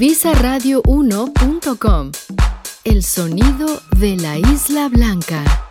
Ibizaradio1.com El sonido de la Isla Blanca.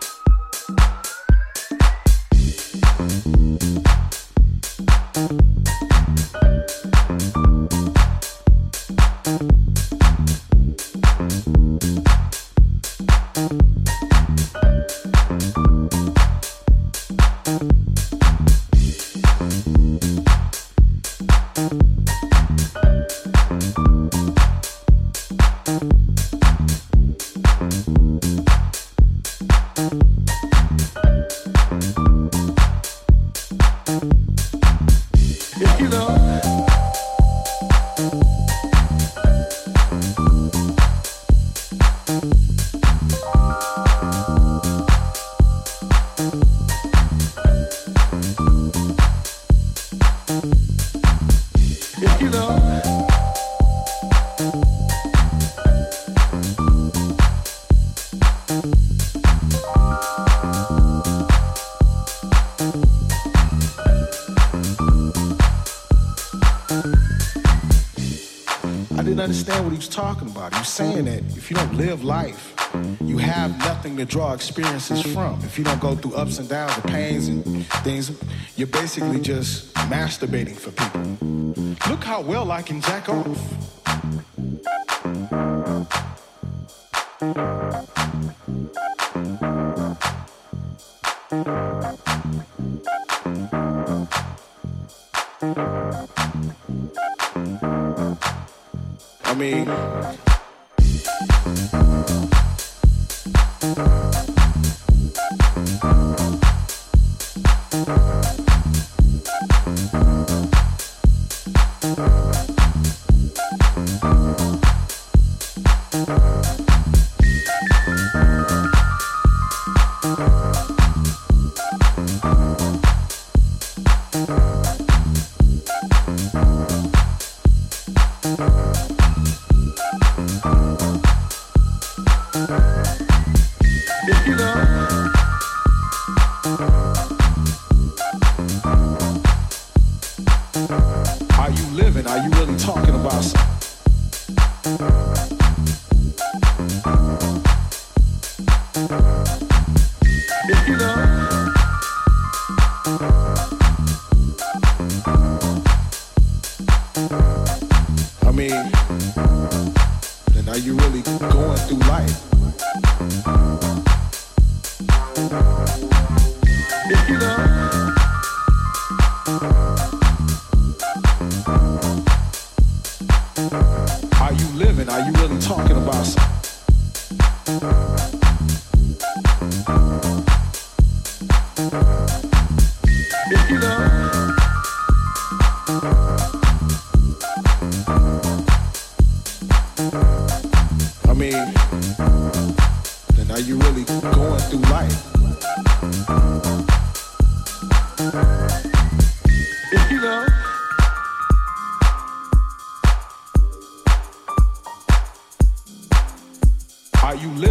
Saying that if you don't live life, you have nothing to draw experiences from. If you don't go through ups and downs, and pains and things, you're basically just masturbating for people. Look how well I can jack off.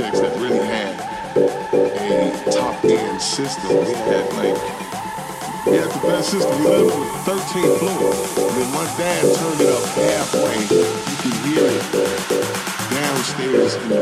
projects that really had a top-end system. We had like, we had the best system. We lived on the 13th floor. And then my dad turned it up halfway. You could hear it downstairs in the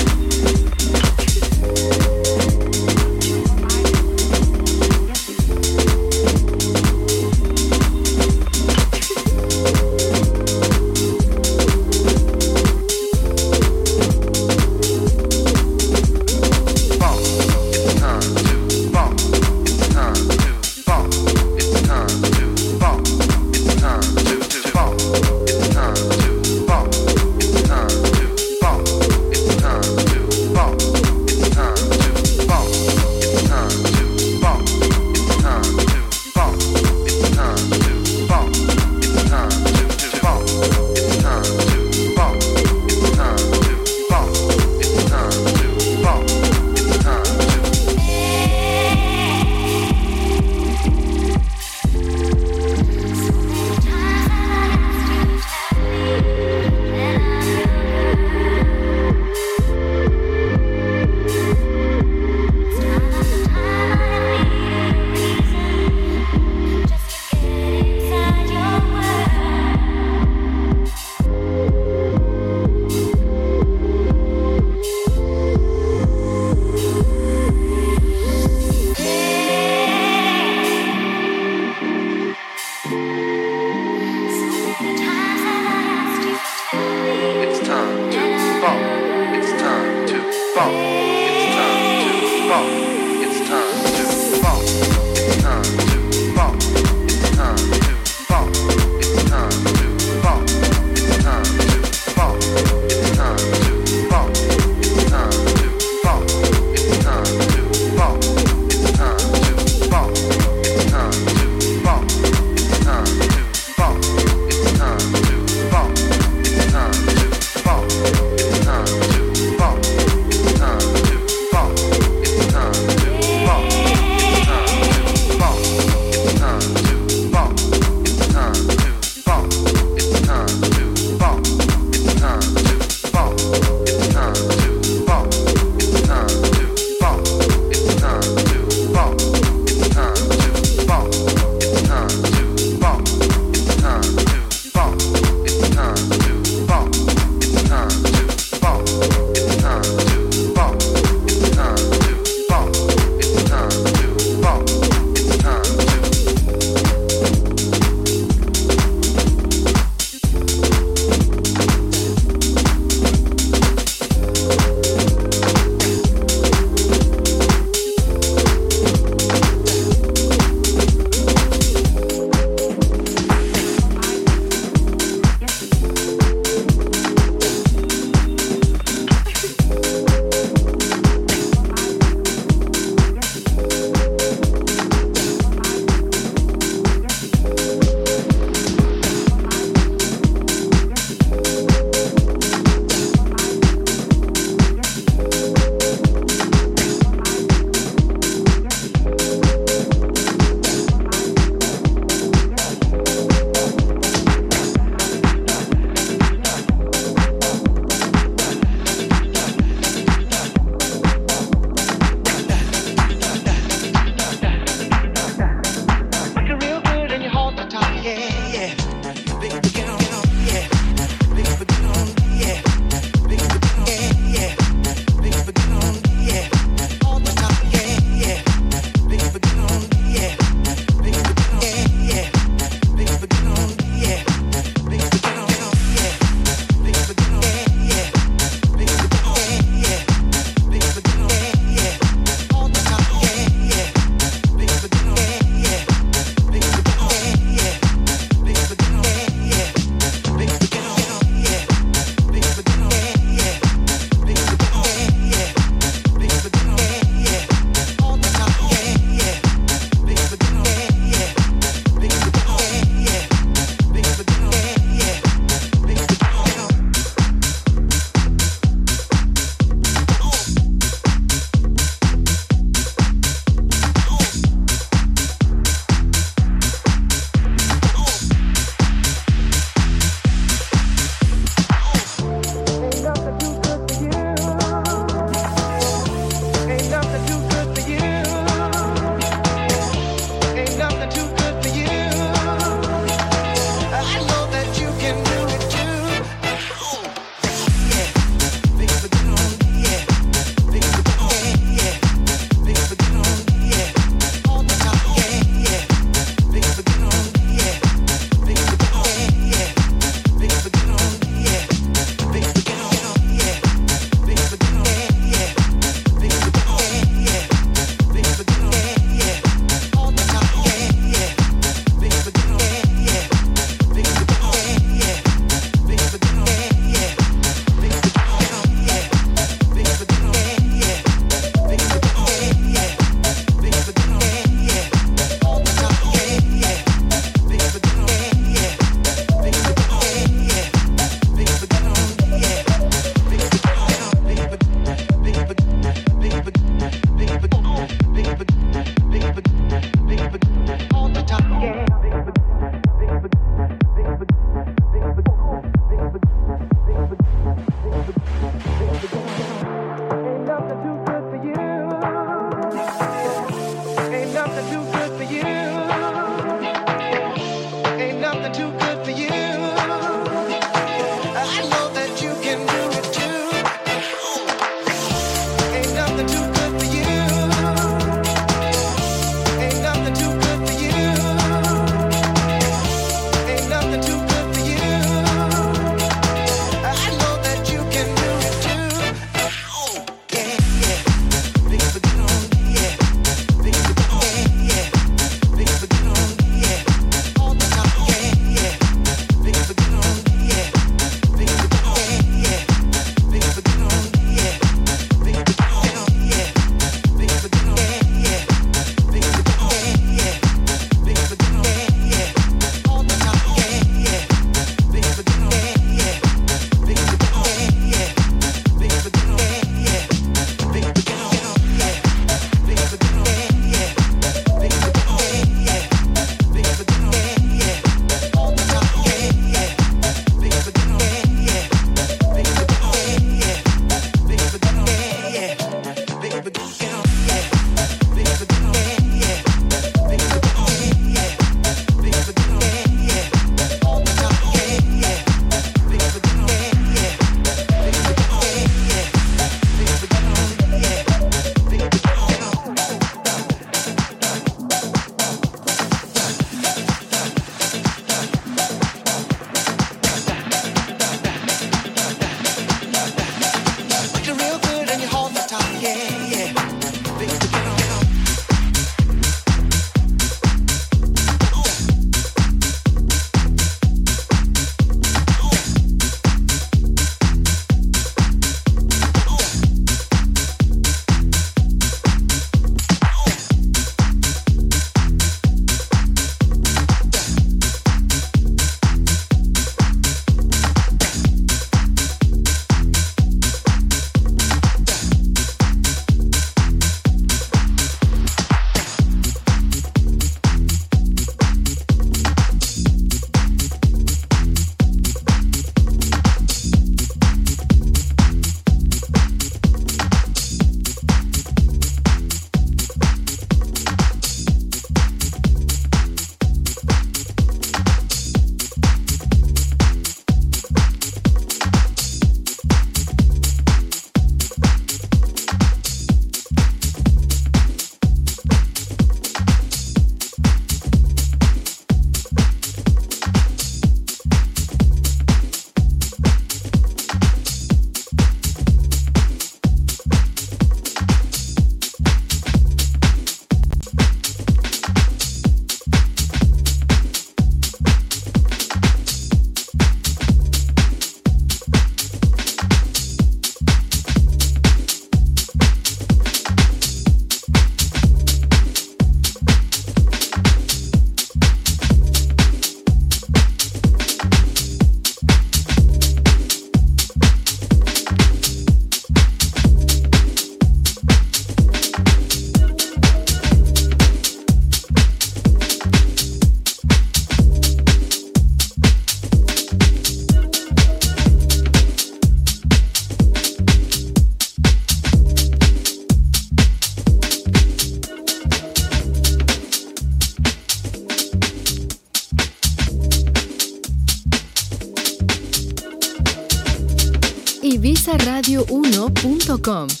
ibizaradio1.com.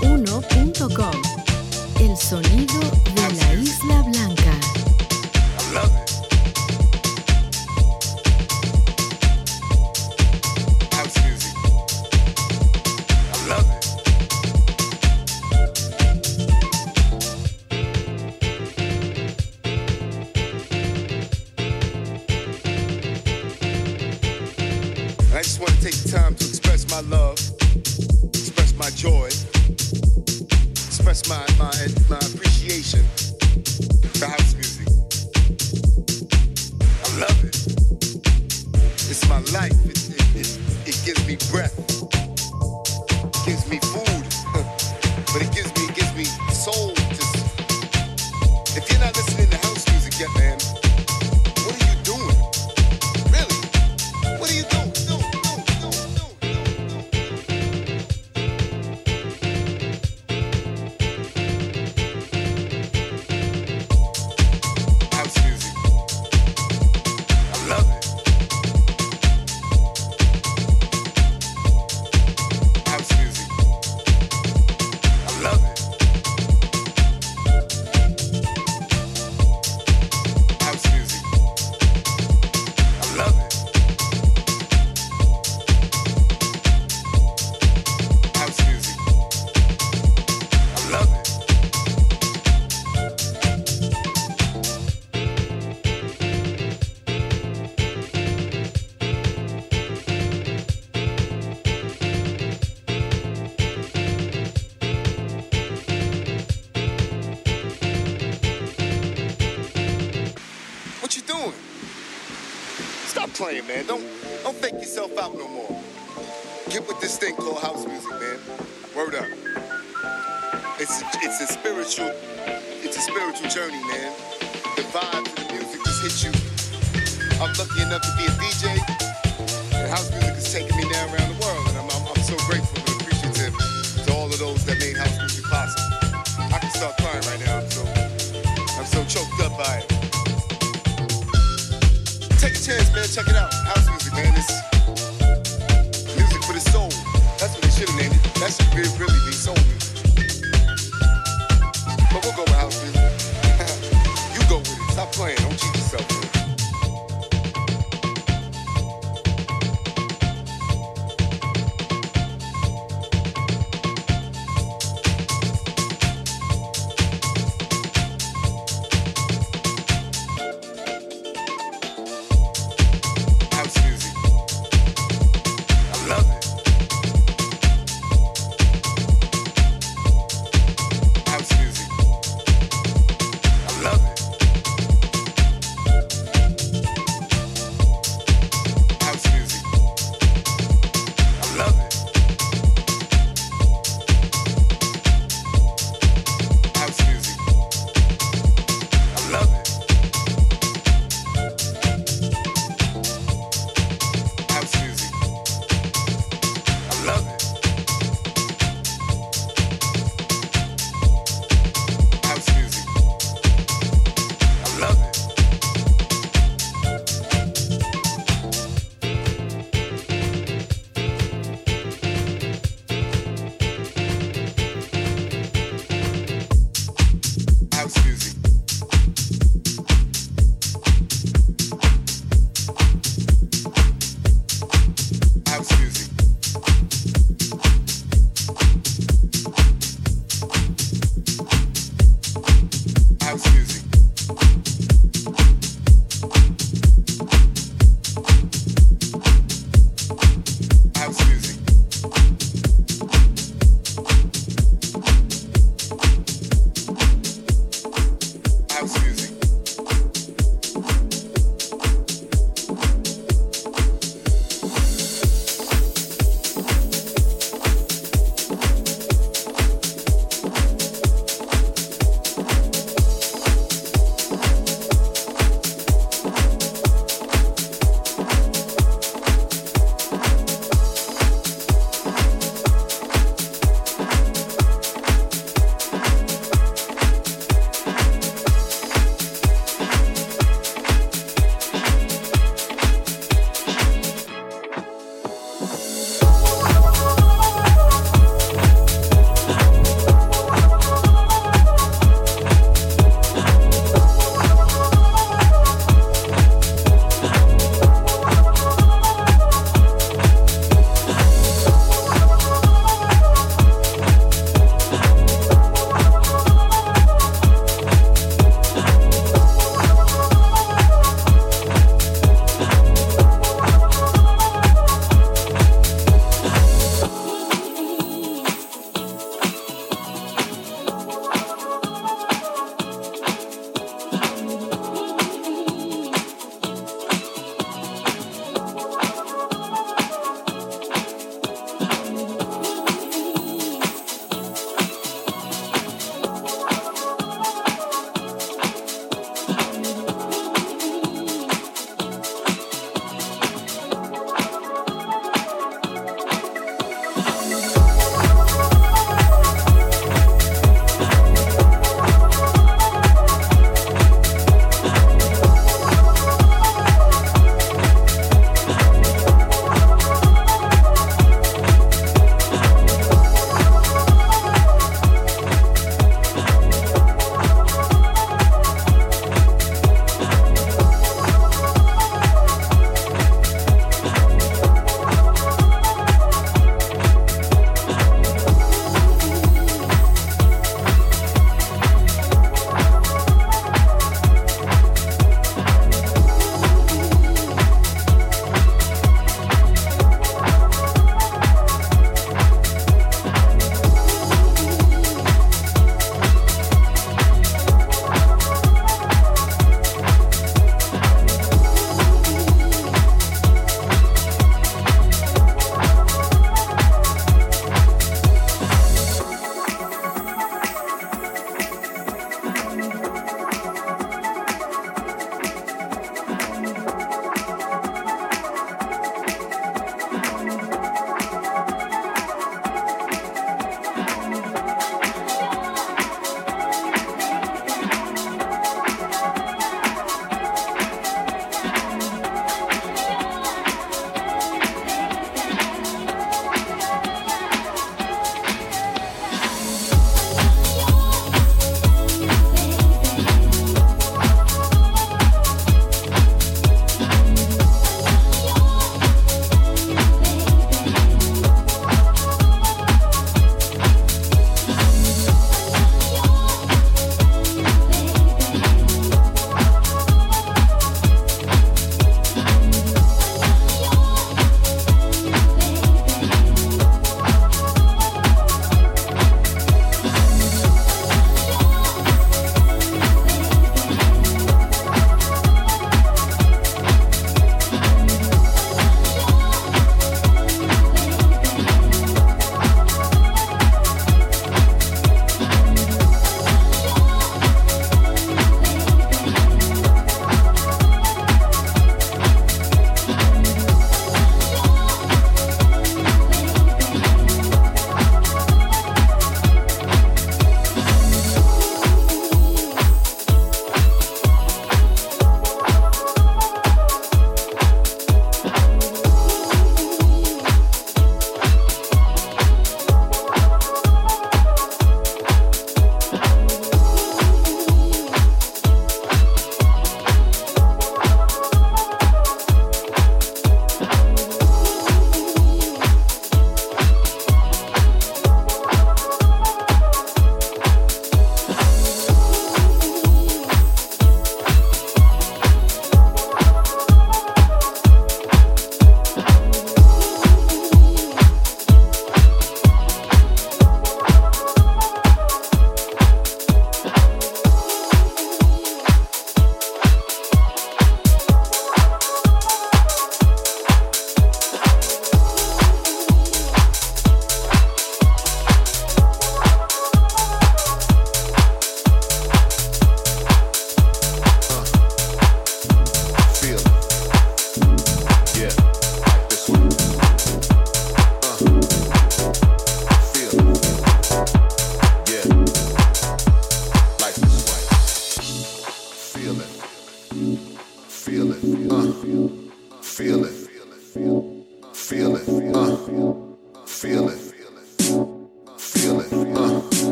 Uno.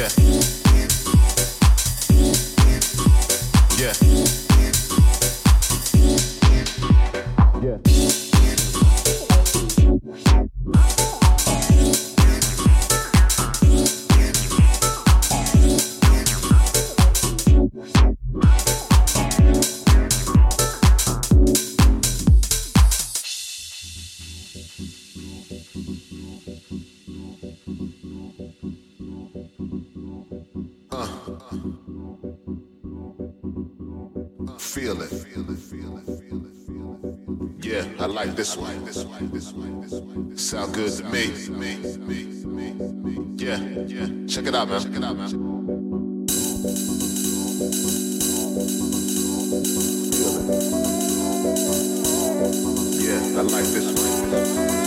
Yeah. Yeah. Check it out, man. Check it out, man. Yeah, I like this one.